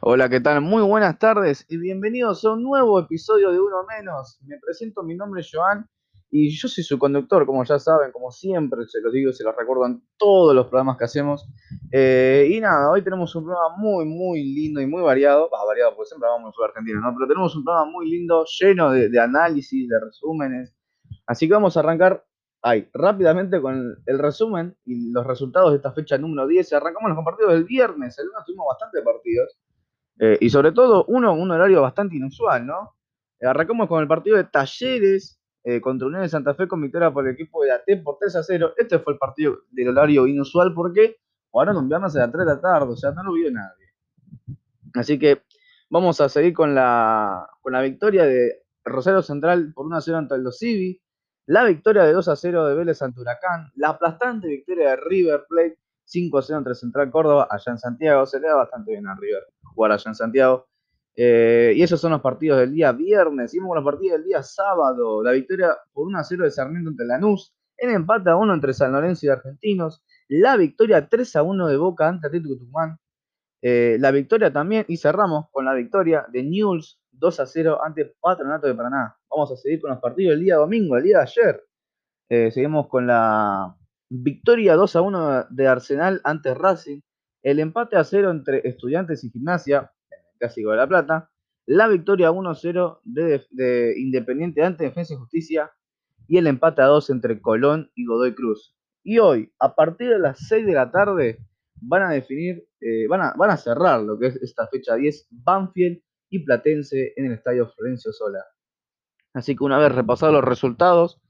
Hola, ¿qué tal? Muy buenas tardes y bienvenidos a un nuevo episodio de Uno Menos. Me presento, mi nombre es Joan y yo soy su conductor, como ya saben, como siempre, se los digo se los recuerdo en todos los programas que hacemos. Eh, y nada, hoy tenemos un programa muy, muy lindo y muy variado. Va, variado porque siempre vamos a argentino, ¿no? Pero tenemos un programa muy lindo, lleno de, de análisis, de resúmenes. Así que vamos a arrancar ahí, rápidamente con el resumen y los resultados de esta fecha número 10. Arrancamos los partidos del viernes. El lunes tuvimos bastantes partidos. Eh, y sobre todo, uno, un horario bastante inusual, ¿no? Eh, arrancamos con el partido de Talleres eh, contra Unión de Santa Fe con victoria por el equipo de AT por 3 a 0. Este fue el partido del horario inusual porque jugaron un viernes a las 3 de la tarde, o sea, no lo vio nadie. Así que vamos a seguir con la, con la victoria de Rosario Central por 1 a 0 ante el Civi, la victoria de 2 a 0 de Vélez ante Huracán, la aplastante victoria de River Plate 5 a 0 entre Central Córdoba allá en Santiago. Se le da bastante bien a River jugar allá en Santiago. Eh, y esos son los partidos del día viernes. Seguimos con los partidos del día sábado. La victoria por 1 a 0 de Sarmiento ante Lanús. El empate a 1 entre San Lorenzo y Argentinos. La victoria 3 a 1 de Boca ante Atlético Tucumán. Eh, la victoria también, y cerramos con la victoria de Newell's 2 a 0 ante Patronato de Paraná. Vamos a seguir con los partidos del día domingo, el día de ayer. Eh, seguimos con la victoria 2 a 1 de Arsenal ante Racing el empate a 0 entre Estudiantes y Gimnasia, en el Clásico de La Plata, la victoria 1-0 de, de, Independiente ante Defensa y Justicia y el empate a 2 entre Colón y Godoy Cruz. Y hoy, a partir de las 6 de la tarde, van a definir, eh, van, a, van a cerrar lo que es esta fecha 10, Banfield y Platense en el Estadio Florencio Sola. Así que una vez repasados los resultados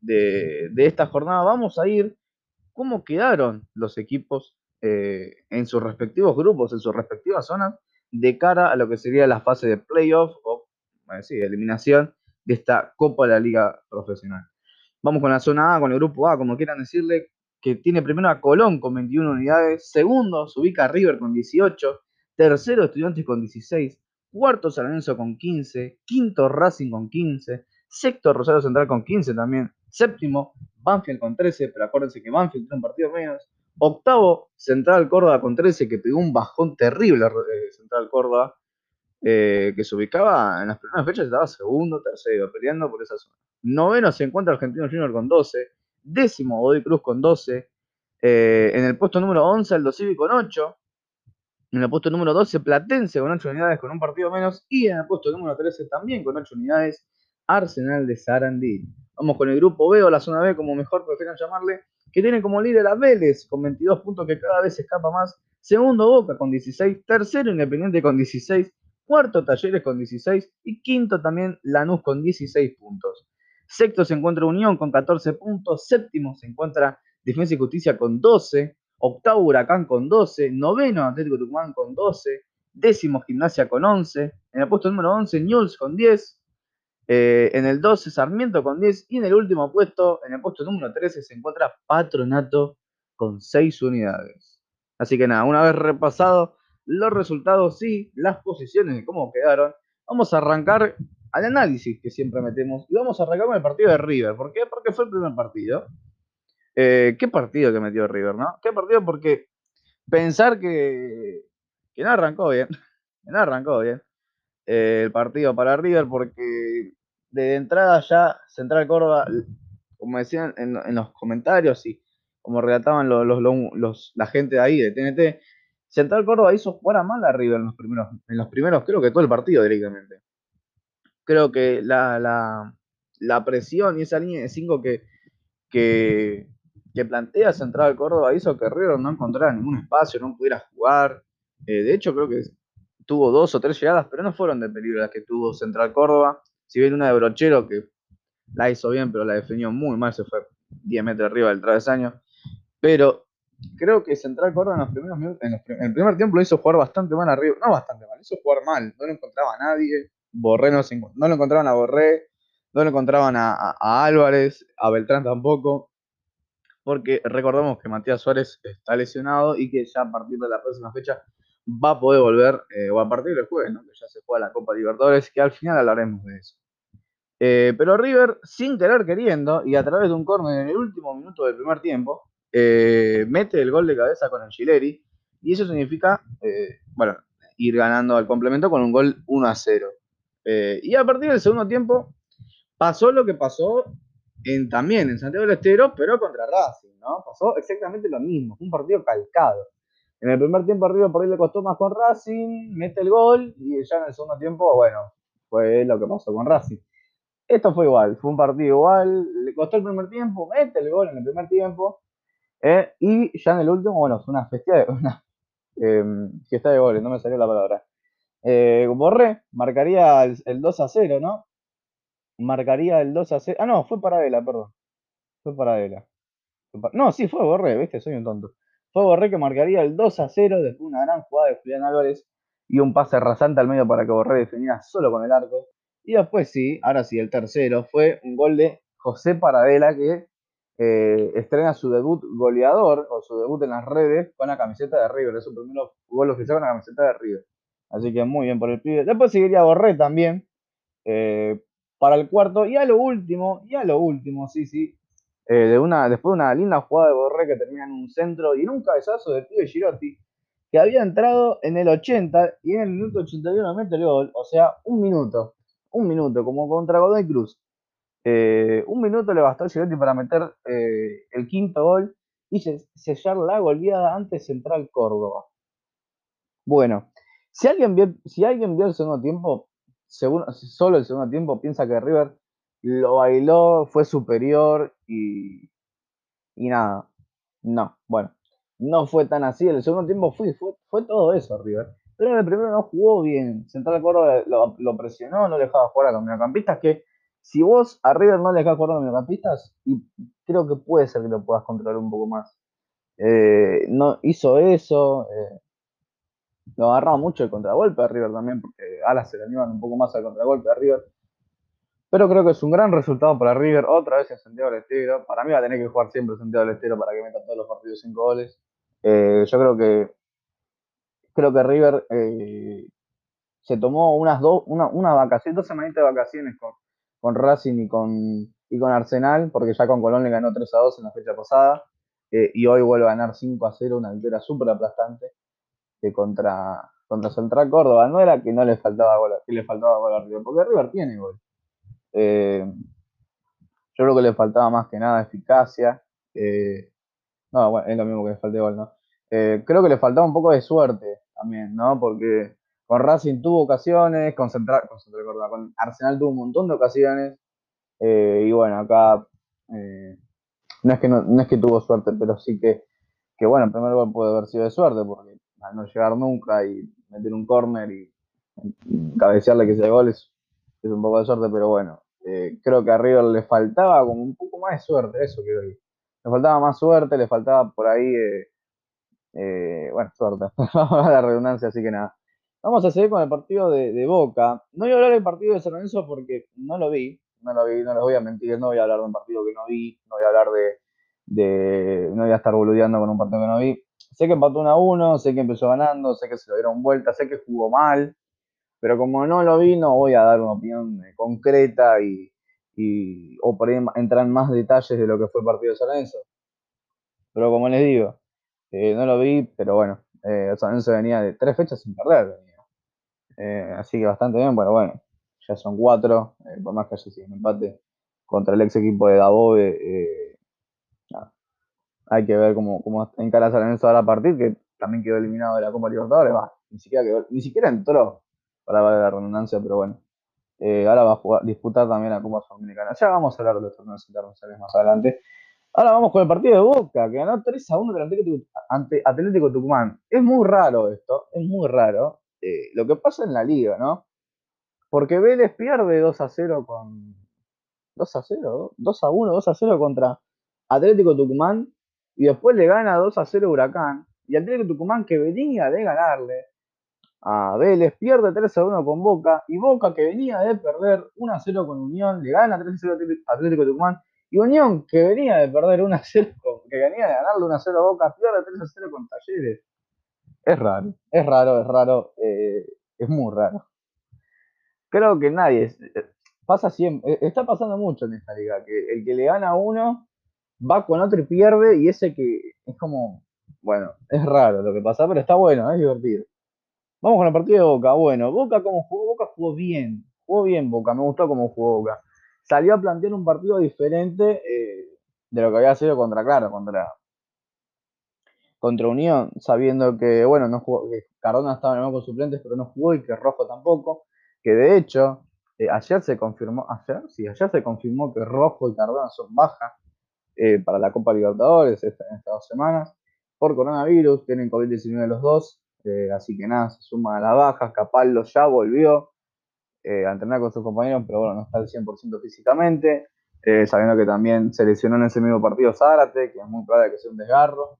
de, de esta jornada, vamos a ir cómo quedaron los equipos eh, en sus respectivos grupos, en sus respectivas zonas, de cara a lo que sería la fase de playoff o eliminación de esta Copa de la Liga Profesional. Vamos con la zona A, con el grupo A, como quieran decirle, que tiene primero a Colón con 21 unidades, segundo se ubica River con 18, tercero Estudiantes con 16, cuarto San Lorenzo con 15, quinto Racing con 15, sexto Rosario Central con 15 también, séptimo Banfield con 13, pero acuérdense que Banfield tiene un partido menos, Octavo, Central Córdoba con 13, que pegó un bajón terrible eh, Central Córdoba, eh, que se ubicaba en las primeras fechas, estaba segundo, tercero, peleando por esa zona. Noveno se encuentra Argentino Junior con 12, décimo Godoy Cruz con 12, eh, en el puesto número 11 Aldo Civi con 8, en el puesto número 12 Platense con 8 unidades con un partido menos, y en el puesto número 13 también con 8 unidades Arsenal de Sarandí. Vamos con el grupo B o la zona B, como mejor prefieran llamarle, que tiene como líder a Vélez con 22 puntos que cada vez escapa más. Segundo Boca con 16, tercero Independiente con 16, cuarto Talleres con 16 y quinto también Lanús con 16 puntos. Sexto se encuentra Unión con 14 puntos, séptimo se encuentra Defensa y Justicia con 12, octavo Huracán con 12, noveno Atlético Tucumán con 12, décimo Gimnasia con 11, en el puesto número 11 Newell's con 10, eh, en el 12, Sarmiento con 10. Y en el último puesto, en el puesto número 13, se encuentra Patronato con 6 unidades. Así que nada, una vez repasado los resultados y las posiciones de cómo quedaron, vamos a arrancar al análisis que siempre metemos. Y vamos a arrancar con el partido de River. ¿Por qué? Porque fue el primer partido. Eh, ¿Qué partido que metió River, no? ¿Qué partido? Porque pensar que, que no arrancó bien. Que no arrancó bien. El partido para River porque de entrada ya Central Córdoba, como decían en, los comentarios y como relataban los, la gente de ahí de TNT, Central Córdoba hizo jugar a mal a River en los primeros, en los primeros creo que todo el partido directamente. Creo que la, presión y esa línea de 5 que, que, que, plantea Central Córdoba hizo que River no encontrara ningún espacio, no pudiera jugar. Eh, de hecho, creo que tuvo dos o tres llegadas, pero no fueron de peligro las que tuvo Central Córdoba. Si bien una de Brochero que la hizo bien, pero la definió muy mal, se fue 10 metros arriba del travesaño. Pero creo que Central Córdoba en los primeros minutos, en, el primer tiempo lo hizo jugar bastante mal arriba. No bastante mal, hizo jugar mal. No lo encontraba a nadie. Borré no, no lo encontraban a Borré. No lo encontraban a, a Álvarez, a Beltrán tampoco. Porque recordemos que Matías Suárez está lesionado y que ya a partir de la próxima fecha va a poder volver, eh, o a partir del jueves, que ya se juega la Copa Libertadores, que al final hablaremos de eso. Eh, pero River, sin querer queriendo, y a través de un córner en el último minuto del primer tiempo, eh, mete el gol de cabeza con el Gileri, y eso significa, bueno, ir ganando al complemento con un gol 1 a 0. Eh, y a partir del segundo tiempo pasó lo que pasó en, también en Santiago del Estero, pero contra Racing, ¿no? Pasó exactamente lo mismo, un partido calcado. En el primer tiempo arriba por ahí le costó más con Racing, mete el gol y ya en el segundo tiempo, bueno, fue lo que pasó con Racing. Esto fue igual, fue un partido igual, le costó el primer tiempo, mete el gol en el primer tiempo eh, y ya en el último, bueno, fue una fiesta de, una, em, fiesta de goles, no me salió la palabra. Eh, Borré marcaría el, el 2 a 0, ¿no? marcaría el 2 a 0. Ah, no, fue para Vela, perdón. Fue para Vela. No, sí, fue Borré, viste, soy un tonto. Fue Borré que marcaría el 2 a 0 después de una gran jugada de Julián Álvarez y un pase rasante al medio para que Borré definiera solo con el arco. Y después sí, ahora sí, el tercero fue un gol de José Paradela que eh, estrena su debut goleador o su debut en las redes con la camiseta de River. Es su primer gol oficial con la camiseta de River. Así que muy bien por el pibe. Después seguiría Borré también. Eh, para el cuarto. Y a lo último, y a lo último, sí, sí. Eh, de una, después de una linda jugada de Borré que termina en un centro y en un cabezazo de pibe Girotti, que había entrado en el 80 y en el minuto 81 mete el gol. O sea, un minuto. Un minuto, como contra Godoy Cruz. Eh, un minuto le bastó a Girotti para meter eh, el quinto gol y sellar la goleada ante Central Córdoba. Bueno, si alguien vio, si alguien vio el segundo tiempo, solo el segundo tiempo piensa que River lo bailó, fue superior y, y nada. No, bueno, no fue tan así. El segundo tiempo fue, fue, todo eso River. Pero en el primero no jugó bien. Central Córdoba lo, lo presionó, no dejaba jugar a los mediocampistas. Que si vos a River no le dejás jugar a los mediocampistas, y creo que puede ser que lo puedas controlar un poco más. Eh, no hizo eso. Eh, lo agarraba mucho el contragolpe de River también, porque alas se le animan un poco más al contragolpe de River. Pero creo que es un gran resultado para River, otra vez en Santiago del Estero. Para mí va a tener que jugar siempre Santiago del Estero para que meta todos los partidos 5 goles. Eh, yo creo que creo que River eh, se tomó unas dos, una, una vacación, dos semanitas de vacaciones con, con Racing y con, y con Arsenal, porque ya con Colón le ganó 3 a 2 en la fecha pasada. Eh, y hoy vuelve a ganar 5 a 0, una victoria súper aplastante contra, contra Central Córdoba. No era que no le faltaba gol, que le faltaba gol a River, porque River tiene gol. Eh, yo creo que le faltaba más que nada eficacia. Eh, no, bueno, es lo mismo que le falte gol, ¿no? Eh, creo que le faltaba un poco de suerte también, ¿no? Porque con Racing tuvo ocasiones, con Central, con, Arsenal tuvo un montón de ocasiones. y bueno, acá no, es que no, es que tuvo suerte, pero sí que, que bueno, el primer gol puede haber sido de suerte, porque no llegar nunca y meter un corner y, cabecearle que sea gol es, un poco de suerte, pero bueno, eh, creo que a River le faltaba como un poco más de suerte, eso quiero decir. Le faltaba más suerte, le faltaba por ahí, eh, eh, bueno, suerte, la redundancia, así que nada. Vamos a seguir con el partido de, Boca. No voy a hablar del partido de San Lorenzo porque no lo vi, no lo vi, no les voy a mentir, no voy a hablar de un partido que no vi, no voy a hablar de, de no voy a estar boludeando con un partido que no vi sé que empató 1 a 1, sé que empezó ganando, sé que se lo dieron vuelta, sé que jugó mal, pero como no lo vi, no voy a dar una opinión eh, concreta y, o por ahí entrar en más detalles de lo que fue el partido de San. Pero como les digo, eh, no lo vi, pero bueno, eh, San Lorenzo venía de tres fechas sin perder. Eh, así que bastante bien, bueno, bueno, ya son cuatro, por más que haya sido un empate contra el ex equipo de Dabove, hay que ver cómo, cómo encara San Lorenzo ahora a partir, que también quedó eliminado de la Copa Libertadores, va, ni siquiera ni siquiera entró para ver la redundancia, pero bueno. Eh, ahora va a jugar, disputar también la Copa Sudamericana. Ya vamos a hablar de los torneos internacionales más adelante. Ahora vamos con el partido de Boca, que ganó 3 a 1 ante Atlético Tucumán. Es muy raro esto, es muy raro eh, lo que pasa en la liga, ¿no? Porque Vélez pierde 2 a 0 con. 2 a 0, 2 a 1, 2 a 0 contra Atlético Tucumán y después le gana 2 a 0 Huracán. Y Atlético Tucumán, que venía de ganarle a Vélez, pierde 3 a 1 con Boca. Y Boca, que venía de perder 1 a 0 con Unión, le gana 3 a 0 a Atlético Tucumán. Y Unión, que venía de perder 1 a 0, que venía de ganarle 1 a 0 a Boca, pierde 3 a 0 con Talleres. Es raro, es raro, es raro, eh, es muy raro. Creo que nadie, eh, pasa siempre, eh, está pasando mucho en esta liga, que el que le gana a uno va con otro y pierde, y ese que es como, bueno, es raro lo que pasa, pero está bueno, es divertido. Vamos con el partido de Boca. Bueno, Boca como jugó, Boca jugó bien, jugó bien Boca, me gustó cómo jugó Boca. Salió a plantear un partido diferente eh, de lo que había sido contra, claro, contra, contra Unión, sabiendo que, bueno, no jugó, que Cardona estaba en el banco suplentes, pero no jugó y que Rojo tampoco, que de hecho, eh, ayer se confirmó, ayer, sí, ayer se confirmó que Rojo y Cardona son bajas eh, para la Copa Libertadores en estas dos semanas por coronavirus, tienen COVID-19 los dos, eh, así que nada, se suman a las bajas, Capallo ya volvió a entrenar con sus compañeros, pero bueno, no está al 100% físicamente, sabiendo que también se lesionó en ese mismo partido Zárate, que es muy probable que sea un desgarro,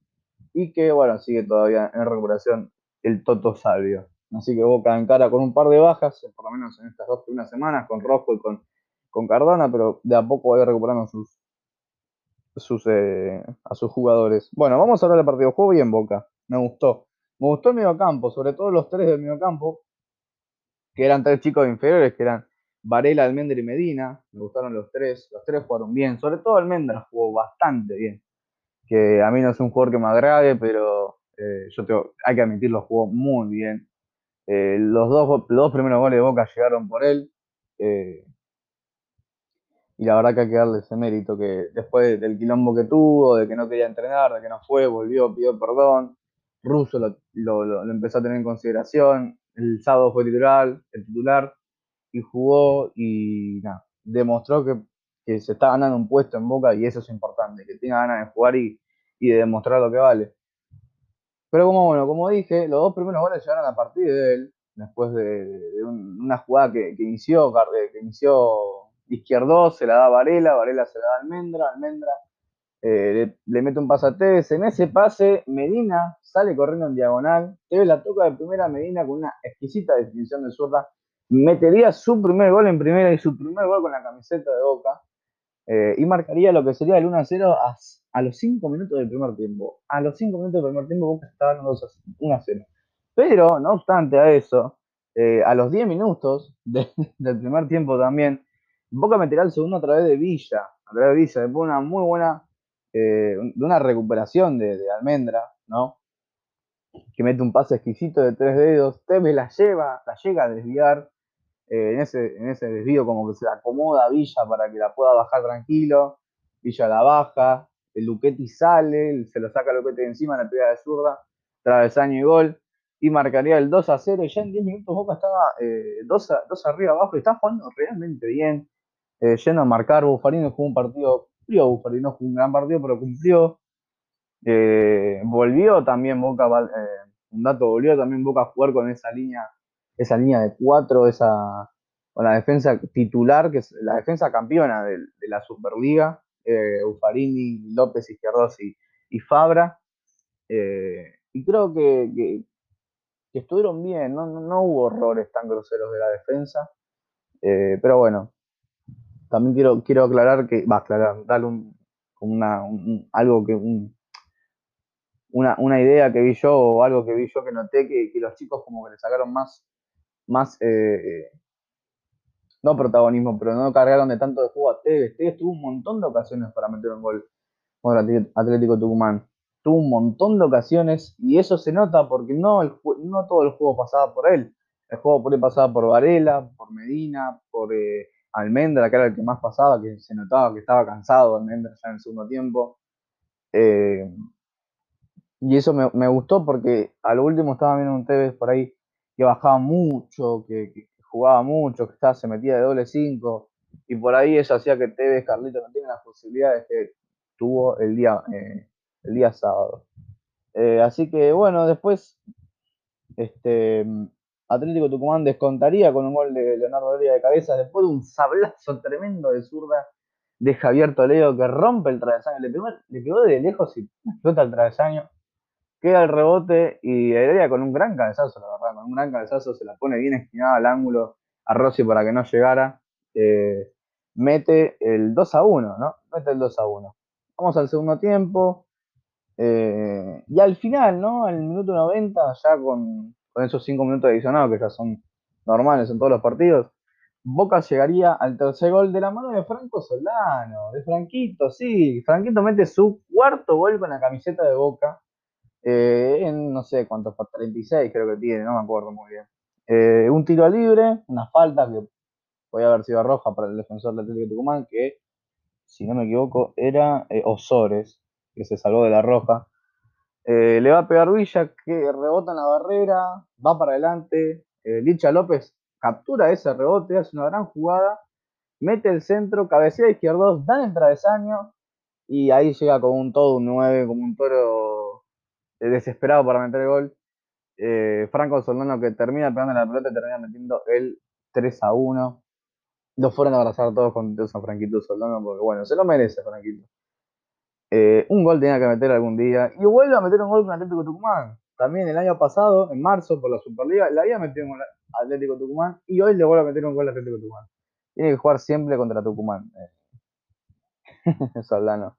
y que bueno, sigue todavía en recuperación el Toto Salvio. Así que Boca en cara con un par de bajas, por lo menos en estas dos primeras semanas, con Rojo y con, con Cardona, pero de a poco va a ir recuperando sus, sus, eh, a sus jugadores. Bueno, vamos a hablar del partido. Juego bien Boca, me gustó. Me gustó el mediocampo, sobre todo los tres del mediocampo, que eran tres chicos inferiores, que eran Varela, Almendra y Medina. Me gustaron los tres, los tres jugaron bien. Sobre todo Almendra jugó bastante bien. Que a mí no es un jugador que me agrade, pero eh, yo tengo, hay que admitirlo, jugó muy bien. Eh, los, dos, primeros goles de Boca llegaron por él. Eh, y la verdad que hay que darle ese mérito que después del quilombo que tuvo, de que no quería entrenar, de que no fue, volvió, pidió perdón. Russo lo, empezó a tener en consideración. El sábado fue titular, el titular y jugó y nada, demostró que, se está ganando un puesto en Boca y eso es importante, que tenga ganas de jugar y, y de demostrar lo que vale. Pero como bueno, como dije, los dos primeros goles llegaron a partir de él, después de, una jugada que, inició, que inició izquierdo, se la da Varela, Varela se la da Almendra, Almendra eh, le, mete un pase a Tevez. En ese pase, Medina sale corriendo en diagonal. Tevez la toca de primera Medina con una exquisita definición de zurda. Metería su primer gol en primera y su primer gol con la camiseta de Boca. Eh, y marcaría lo que sería el 1 a 0 a, los 5 minutos del primer tiempo. A los 5 minutos del primer tiempo Boca estaba ganando 1 a 0. Pero, no obstante a eso, eh, a los 10 minutos del primer tiempo también, Boca meterá el segundo a través de Villa. A través de Villa, después una muy buena, eh, de una recuperación de, Almendra, ¿no? Que mete un pase exquisito de tres dedos. Tevez la lleva, la llega a desviar eh, en, ese, en ese desvío como que se acomoda Villa para que la pueda bajar tranquilo, Villa la baja, el Luquetti sale, se lo saca Luquetti de encima, la pega de zurda, travesaño y gol, y marcaría el 2 a 0, y ya en 10 minutos Boca estaba 2, eh, arriba abajo, y está jugando realmente bien, eh, yendo a marcar, Bufarino jugó un partido, cumplió, Bufarino jugó un gran partido, pero cumplió, volvió también Boca, un dato, volvió también Boca a jugar con esa línea esa línea de cuatro, esa, con la defensa titular, que es la defensa campeona de, la Superliga, eh, Ufarini, López, Izquierdos y, y Fabra. Eh, y creo que, estuvieron bien, no, hubo errores tan groseros de la defensa. Eh, pero bueno, también quiero, quiero aclarar que, va a aclarar, darle un, una, algo que, un, una, una, idea que vi yo o algo que vi yo que noté que, los chicos como que le sacaron más más, eh, no protagonismo, pero no cargaron de tanto de juego a Tevez. Tevez tuvo un montón de ocasiones para meter un gol con el Atlético Tucumán. Tuvo un montón de ocasiones y eso se nota porque no, el, no todo el juego pasaba por él. El juego por él pasaba por Varela, por Medina, por eh, Almendra, que era el que más pasaba, que se notaba que estaba cansado Almendra ya en el segundo tiempo. Eh, y eso me, gustó porque a lo último estaba viendo un Tevez por ahí que bajaba mucho, que, jugaba mucho, que estaba, se metía de doble 5, y por ahí eso hacía que Tevez Carlito no tenga las posibilidades que tuvo el día, eh, el día sábado. Eh, así que bueno, después este, Atlético Tucumán descontaría con un gol de Leonardo Doria de cabeza, después de un sablazo tremendo de zurda de Javier Toledo que rompe el travesaño, le pegó, le de lejos y explota el travesaño queda el rebote y Heredia con un gran cabezazo, la verdad, con un gran cabezazo se la pone bien esquinada al ángulo a Rossi para que no llegara. Eh, mete el 2 a 1, ¿no? Mete el 2 a 1. Vamos al segundo tiempo. Eh, y al final, ¿no? Al minuto 90, ya con, esos 5 minutos adicionados que ya son normales en todos los partidos, Boca llegaría al tercer gol de la mano de Franco Solano, de Franquito, sí. Franquito mete su cuarto gol con la camiseta de Boca. eh, en no sé cuántos, 36 creo que tiene, no me acuerdo muy bien. Eh, un tiro libre, una falta que podía haber sido roja para el defensor del Atlético de Tucumán, que si no me equivoco era eh, Osores, que se salvó de la roja. Le va a pegar Villa, que rebota en la barrera, va para adelante. Licha López captura ese rebote, hace una gran jugada, mete el centro, cabecea izquierdo, da el travesaño y ahí llega como un todo un 9, como un toro desesperado para meter el gol. Eh, Franco Soldano que termina pegando la pelota termina metiendo el 3 a 1. Lo fueron a abrazar todos con a Franquito Soldano porque bueno, se lo merece Franquito. Eh, un gol tenía que meter algún día. Y vuelve a meter un gol con Atlético Tucumán. También el año pasado, en marzo, por la Superliga, le había metido un gol Atlético Tucumán y hoy le vuelve a meter un gol Atlético Tucumán. Tiene que jugar siempre contra Tucumán. Eh. Soldano.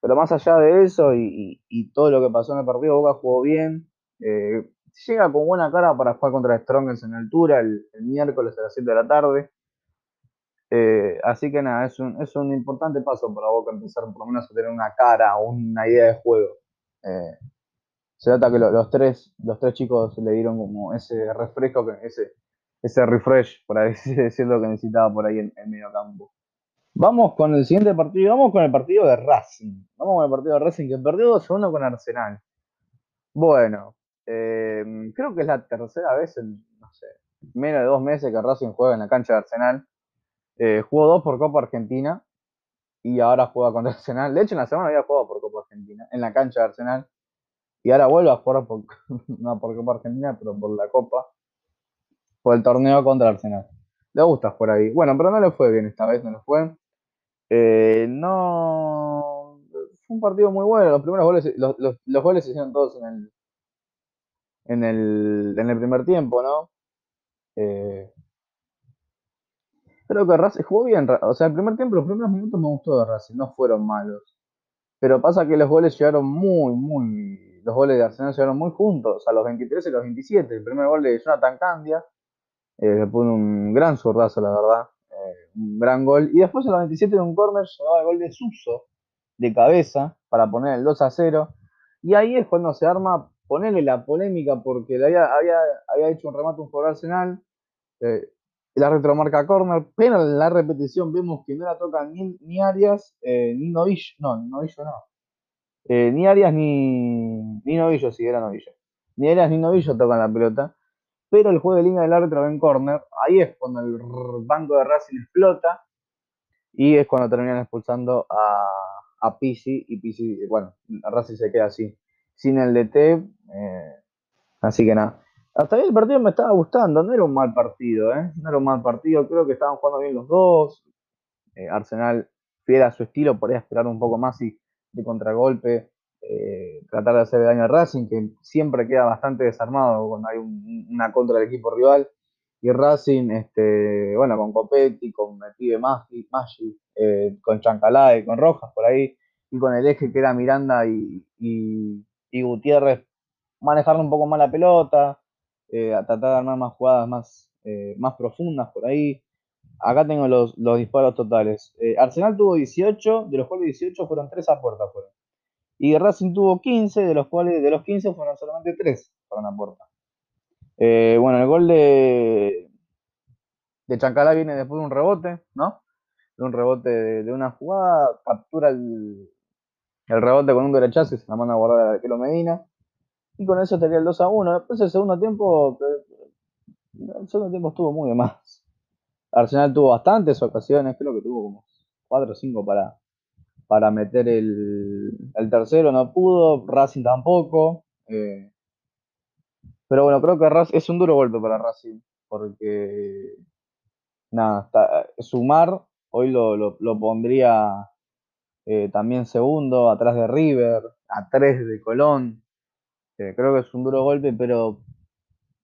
Pero más allá de eso y, todo lo que pasó en el partido, Boca jugó bien. Eh, llega con buena cara para jugar contra Strongers en altura el, miércoles a las 7 de la tarde. Eh, así que nada, es un, es un importante paso para Boca empezar por lo menos a tener una cara o una idea de juego. Eh, se nota que los, tres, los tres chicos le dieron como ese refresco, ese, ese refresh, por así decirlo, que necesitaba por ahí en el medio campo. Vamos con el siguiente partido, vamos con el partido de Racing. Vamos con el partido de Racing que perdió 2-1 con Arsenal. Bueno, em, creo que es la tercera vez en, menos de dos meses que Racing juega en la cancha de Arsenal. Eh, jugó dos por Copa Argentina y ahora juega contra Arsenal. De hecho, en la semana había jugado por Copa Argentina, en la cancha de Arsenal. Y ahora vuelve a jugar por, no por Copa Argentina, pero por la Copa, por el torneo contra Arsenal. Le gusta por ahí. Bueno, pero no le fue bien esta vez, no le fue. Eh, no. Fue un partido muy bueno. Los primeros goles, los, los, goles se hicieron todos en el, en el, en el primer tiempo, ¿no? Eh, creo que Racing jugó bien. O sea, el primer tiempo, los primeros minutos me gustó de Racing, no fueron malos. Pero pasa que los goles llegaron muy, muy. Los goles de Arsenal llegaron muy juntos, a los 23 y los 27. El primer gol de Jonathan Candia, eh, le pone un gran zurdazo, la verdad un gran gol. Y después en la 27 de un córner llegaba el gol de Suso de cabeza para poner el 2 a 0. Y ahí es cuando se arma ponerle la polémica porque le había, había, hecho un remate un jugador Arsenal. Eh, la retromarca corner, pero en la repetición vemos que no la tocan ni, Arias, eh, ni Novillo, no, Novillo no. Eh, ni Arias ni, ni Novillo, si era Novillo. Ni Arias ni Novillo tocan la pelota pero el juego de línea del árbitro en corner. Ahí es cuando el banco de Racing explota y es cuando terminan expulsando a, a Pisi y Pisi, bueno, Racing se queda así, sin el DT. Eh, así que nada. Hasta ahí el partido me estaba gustando, no era un mal partido, ¿eh? No era un mal partido, creo que estaban jugando bien los dos. Eh, Arsenal fiel a su estilo, podría esperar un poco más y de contragolpe eh, tratar de hacer daño a Racing, que siempre queda bastante desarmado cuando hay una contra del equipo rival. Y Racing, este, bueno, con Copetti, con Metive Maggi, eh, con Chancalay, con Rojas por ahí, y con el eje que era Miranda y, y, Gutiérrez, manejarle un poco más la pelota, eh, a tratar de armar más jugadas más, eh, más profundas por ahí. Acá tengo los, los disparos totales. Arsenal tuvo 18, de los cuales 18 fueron 3 a puerta. Fueron. Y Racing tuvo 15, de los cuales de los 15 fueron solamente 3 para una puerta. Eh, bueno, el gol de, de Chancalá viene después de un rebote, ¿no? De un rebote de, una jugada, captura el, el, rebote con un derechazo y la manda a guardar a Arquero Medina. Y con eso estaría el 2 a 1. Después el segundo tiempo, el segundo tiempo estuvo muy de más. Arsenal tuvo bastantes ocasiones, creo que tuvo como 4 o 5 para, para meter el, tercero, no pudo, Racing tampoco. Eh, pero bueno, creo que es un duro golpe para Racing, porque nada, sumar hoy lo, pondría eh, también segundo, atrás de River, a tres de Colón. Eh, creo que es un duro golpe, pero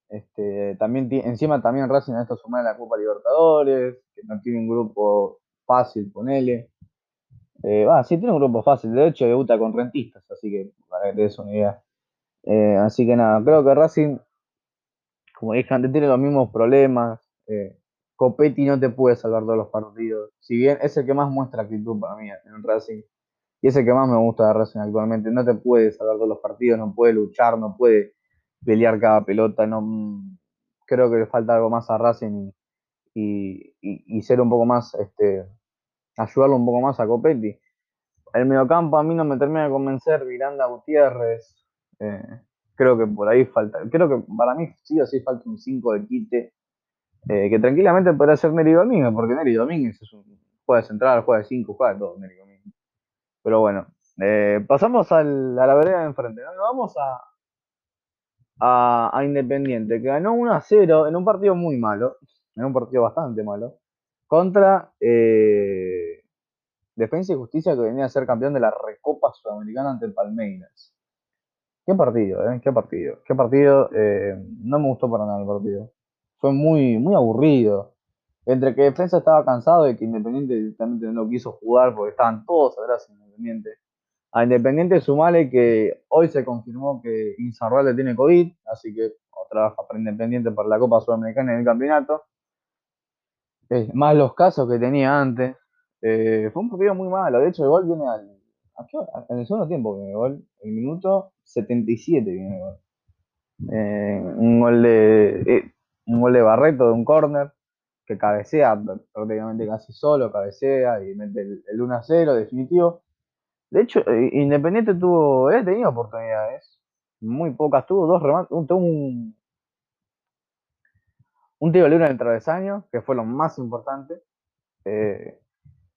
este, también encima también Racing a esto sumar la Copa Libertadores, que no tiene un grupo fácil, ponele. Eh, sí, tiene un grupo fácil. De hecho, debuta con rentistas, así que para que te des una idea. Eh, así que nada, creo que Racing, como dije antes, tiene los mismos problemas. Eh, Copetti no te puede salvar todos los partidos. Si bien es el que más muestra actitud para mí en Racing. Y es el que más me gusta de Racing actualmente. No te puede salvar todos los partidos, no puede luchar, no puede pelear cada pelota, no creo que le falta algo más a Racing y, y, ser un poco más, este, ayudarlo un poco más a Copetti. El mediocampo a mí no me termina de convencer, Miranda Gutiérrez, eh, creo que por ahí falta, creo que para mí sí o sí falta un 5 de quite, eh, que tranquilamente podría ser Neri Domínguez, porque Neri Domínguez es un, juega central, juega de 5, juega de todo Neri Domínguez. Pero bueno, eh, pasamos al, a la vereda de enfrente, ¿no? vamos a, a, Independiente, que ganó 1 a 0 en un partido muy malo, en un partido bastante malo, contra eh, Defensa y Justicia, que venía a ser campeón de la Recopa Sudamericana ante el Palmeiras. Qué partido, ¿eh? Qué partido. Qué partido. Eh, no me gustó para nada el partido. Fue muy, muy aburrido. Entre que Defensa estaba cansado y que Independiente directamente no quiso jugar porque estaban todos atrás Independiente. A Independiente sumale que hoy se confirmó que Inzarralde tiene COVID, así que trabaja para Independiente para la Copa Sudamericana en el campeonato. Eh, más los casos que tenía antes. Eh, fue un partido muy malo. De hecho, el gol viene al. En el segundo tiempo viene el gol. El minuto 77 viene el gol. Eh, un gol de. un gol de Barreto de un córner que cabecea prácticamente casi solo, cabecea y mete el, el 1 a 0 definitivo. De hecho, eh, Independiente tuvo, he tenido oportunidades, muy pocas, tuvo dos remates, un, un, un tiro libre en el travesaño, que fue lo más importante. Eh,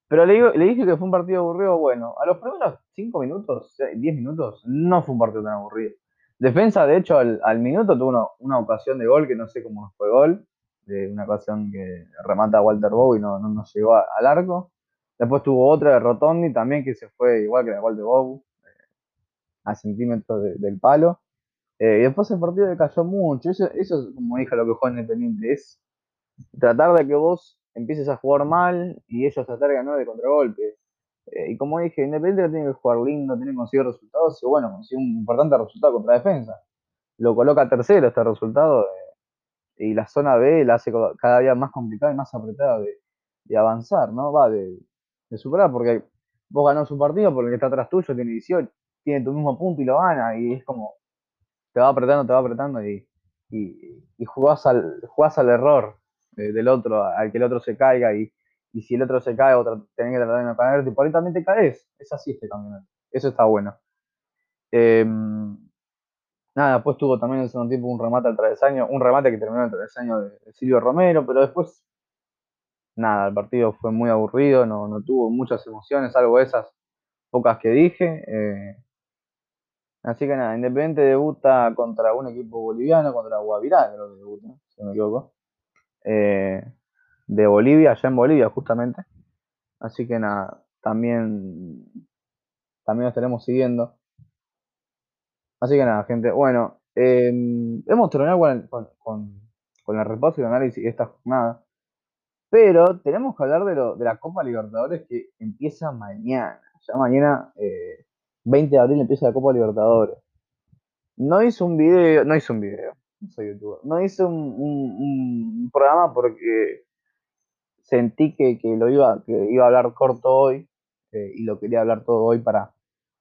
pero le, le, dije que fue un partido aburrido, bueno, a los primeros 5 minutos, 10 minutos, no fue un partido tan aburrido. Defensa, de hecho, al, minuto tuvo una, ocasión de gol que no sé cómo fue gol, de una ocasión que remata Walter Bow y no, no, llegó al arco. Después tuvo otra de Rotondi también que se fue igual que la de Bobu, eh, a centímetros del palo. Eh, y después el partido le cayó mucho. Eso, eso es como dije lo que juega Independiente, es tratar de que vos empieces a jugar mal y ellos tratar de ganar de contragolpe. Eh, y como dije, Independiente tiene que jugar lindo, tiene que conseguir resultados y bueno, consigue un importante resultado contra defensa. Lo coloca tercero este resultado y la zona B la hace cada día más complicada y más apretada de, de avanzar, ¿no? Va de, de superar, porque vos ganás un partido porque el que está atrás tuyo tiene 18, tiene tu mismo punto y lo gana, y es como, te va apretando, te va apretando y, y, jugás, al, jugás al error del otro, al que el otro se caiga, y, y si el otro se cae, otro tenés que tratar de no caerte, y por ahí también te caes, es así este campeonato, eso está bueno. Em, nada, después tuvo también en el segundo tiempo un remate al travesaño, un remate que terminó en el travesaño de Silvio Romero, pero después nada, el partido fue muy aburrido, no, no tuvo muchas emociones, salvo esas pocas que dije. Eh, así que nada, Independiente debuta contra un equipo boliviano, contra Guavirá, creo que debuta, si no me equivoco. Eh, de Bolivia, allá en Bolivia justamente. Así que nada, también, también lo estaremos siguiendo. Así que nada, gente, bueno, eh, hemos terminado con, con, con, el repaso y el análisis de esta jornada. Pero tenemos que hablar de la Copa Libertadores que empieza mañana. Ya mañana, 20 eh, de abril, empieza la Copa Libertadores. No hice un video, no hice un video, no soy youtuber, no hice un, programa porque sentí que, lo iba, que iba a hablar corto hoy eh, y lo quería hablar todo hoy para,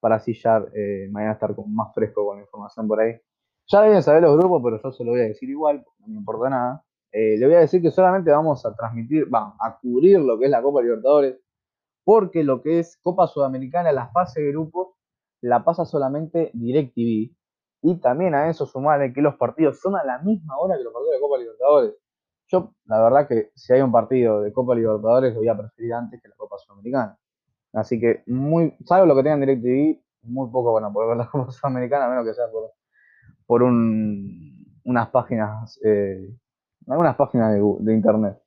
para así ya eh, mañana estar como más fresco con la información por ahí. Ya deben saber los grupos, pero yo se lo voy a decir igual, no me importa nada. Eh, le voy a decir que solamente vamos a transmitir, vamos a cubrir lo que es la Copa Libertadores, porque lo que es Copa Sudamericana, la fase de grupos, la pasa solamente DirecTV. Y también a eso sumarle que los partidos son a la misma hora que los partidos de Copa Libertadores. Yo, la verdad que si hay un partido de Copa Libertadores, lo voy a preferir antes que la Copa Sudamericana. Así que, muy, salvo lo que tengan DirecTV, muy poco van a poder ver la Copa Sudamericana, a menos que sea por, por unas páginas eh, algunas páginas de, internet.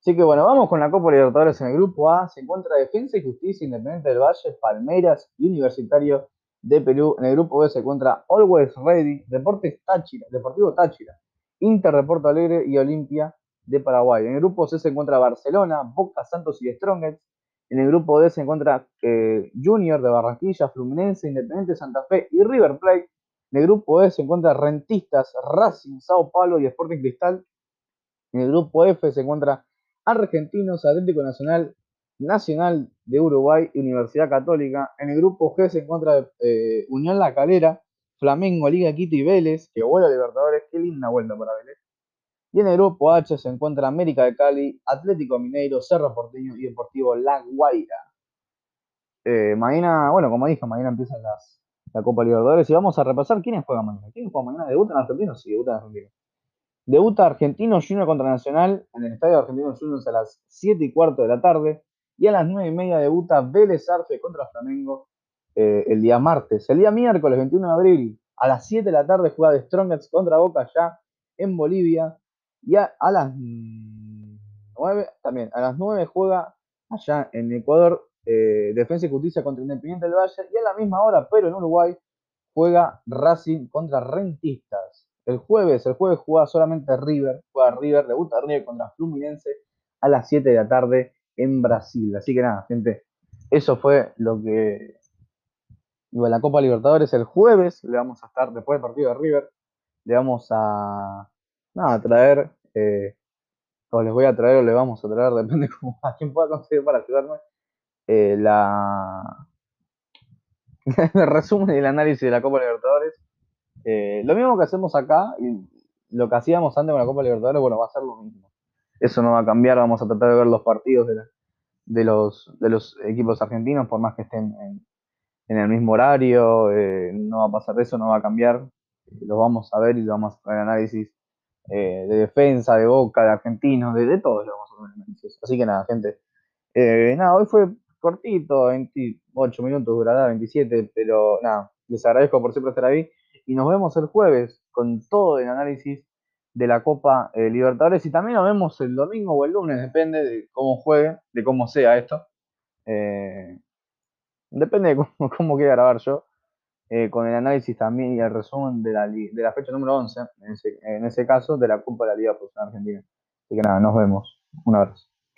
Así que bueno, vamos con la Copa Libertadores en el grupo A. Se encuentra Defensa y Justicia Independiente del Valle, Palmeiras y Universitario de Perú. En el grupo B se encuentra Always Ready, Deportes Táchira, Deportivo Táchira, Inter de Alegre y Olimpia de Paraguay. En el grupo C se encuentra Barcelona, Boca, Santos y Strongest. En el grupo D se encuentra eh, Junior de Barranquilla, Fluminense, Independiente Santa Fe y River Plate. En el grupo E se encuentra Rentistas, Racing, Sao Paulo y Sporting Cristal. En el grupo F se encuentra Argentinos, Atlético Nacional, Nacional de Uruguay y Universidad Católica. En el grupo G se encuentra eh, Unión La Calera, Flamengo, Liga Quito y Vélez, que vuela Libertadores, qué linda vuelta para Vélez. Y en el grupo H se encuentra América de Cali, Atlético Mineiro, Cerro Porteño y Deportivo La Guaira. Eh, mañana, bueno, como dije, mañana empiezan las, la Copa Libertadores y vamos a repasar quiénes juegan mañana. ¿Quiénes juegan mañana? ¿Debutan argentinos? Sí, debutan argentinos. Debuta Argentino Junior contra Nacional en el Estadio Argentino Juniors a las 7 y cuarto de la tarde. Y a las 9 y media debuta Vélez Arce contra Flamengo eh, el día martes. El día miércoles 21 de abril a las 7 de la tarde juega de Strongest contra Boca ya en Bolivia. Y a, las 9, también, a las 9 juega allá en Ecuador eh, Defensa y Justicia contra Independiente del Valle. Y a la misma hora, pero en Uruguay, juega Racing contra Rentistas. El jueves, el jueves juega solamente River, juega River, debuta River contra Fluminense a las 7 de la tarde en Brasil. Así que nada, gente, eso fue lo que de la Copa Libertadores el jueves, le vamos a estar después del partido de River, le vamos a nada, traer, eh, o les voy a traer o le vamos a traer, depende cómo, a quién pueda conseguir para ayudarme, eh, la el resumen y el análisis de la Copa Libertadores. Eh, lo mismo que hacemos acá y lo que hacíamos antes con la Copa Libertadores, bueno, va a ser lo mismo. Eso no va a cambiar, vamos a tratar de ver los partidos de, los, de los equipos argentinos, por más que estén en, el mismo horario, no va a pasar eso, no va a cambiar. los vamos a ver y lo vamos a hacer análisis de defensa, de boca, de argentinos, de, de todos lo vamos a hacer análisis. Así que nada, gente. nada, hoy fue cortito, 28 minutos durará, 27, pero nada, les agradezco por siempre estar ahí y nos vemos el jueves con todo el análisis de la Copa eh, Libertadores y también nos vemos el domingo o el lunes, depende de cómo juegue, de cómo sea esto. Eh, depende de cómo, quiera grabar yo, eh, con el análisis también y el resumen de la, de la fecha número 11, en ese, en ese caso, de la Copa de la Liga Profesional Argentina. Así que nada, nos vemos. Un abrazo.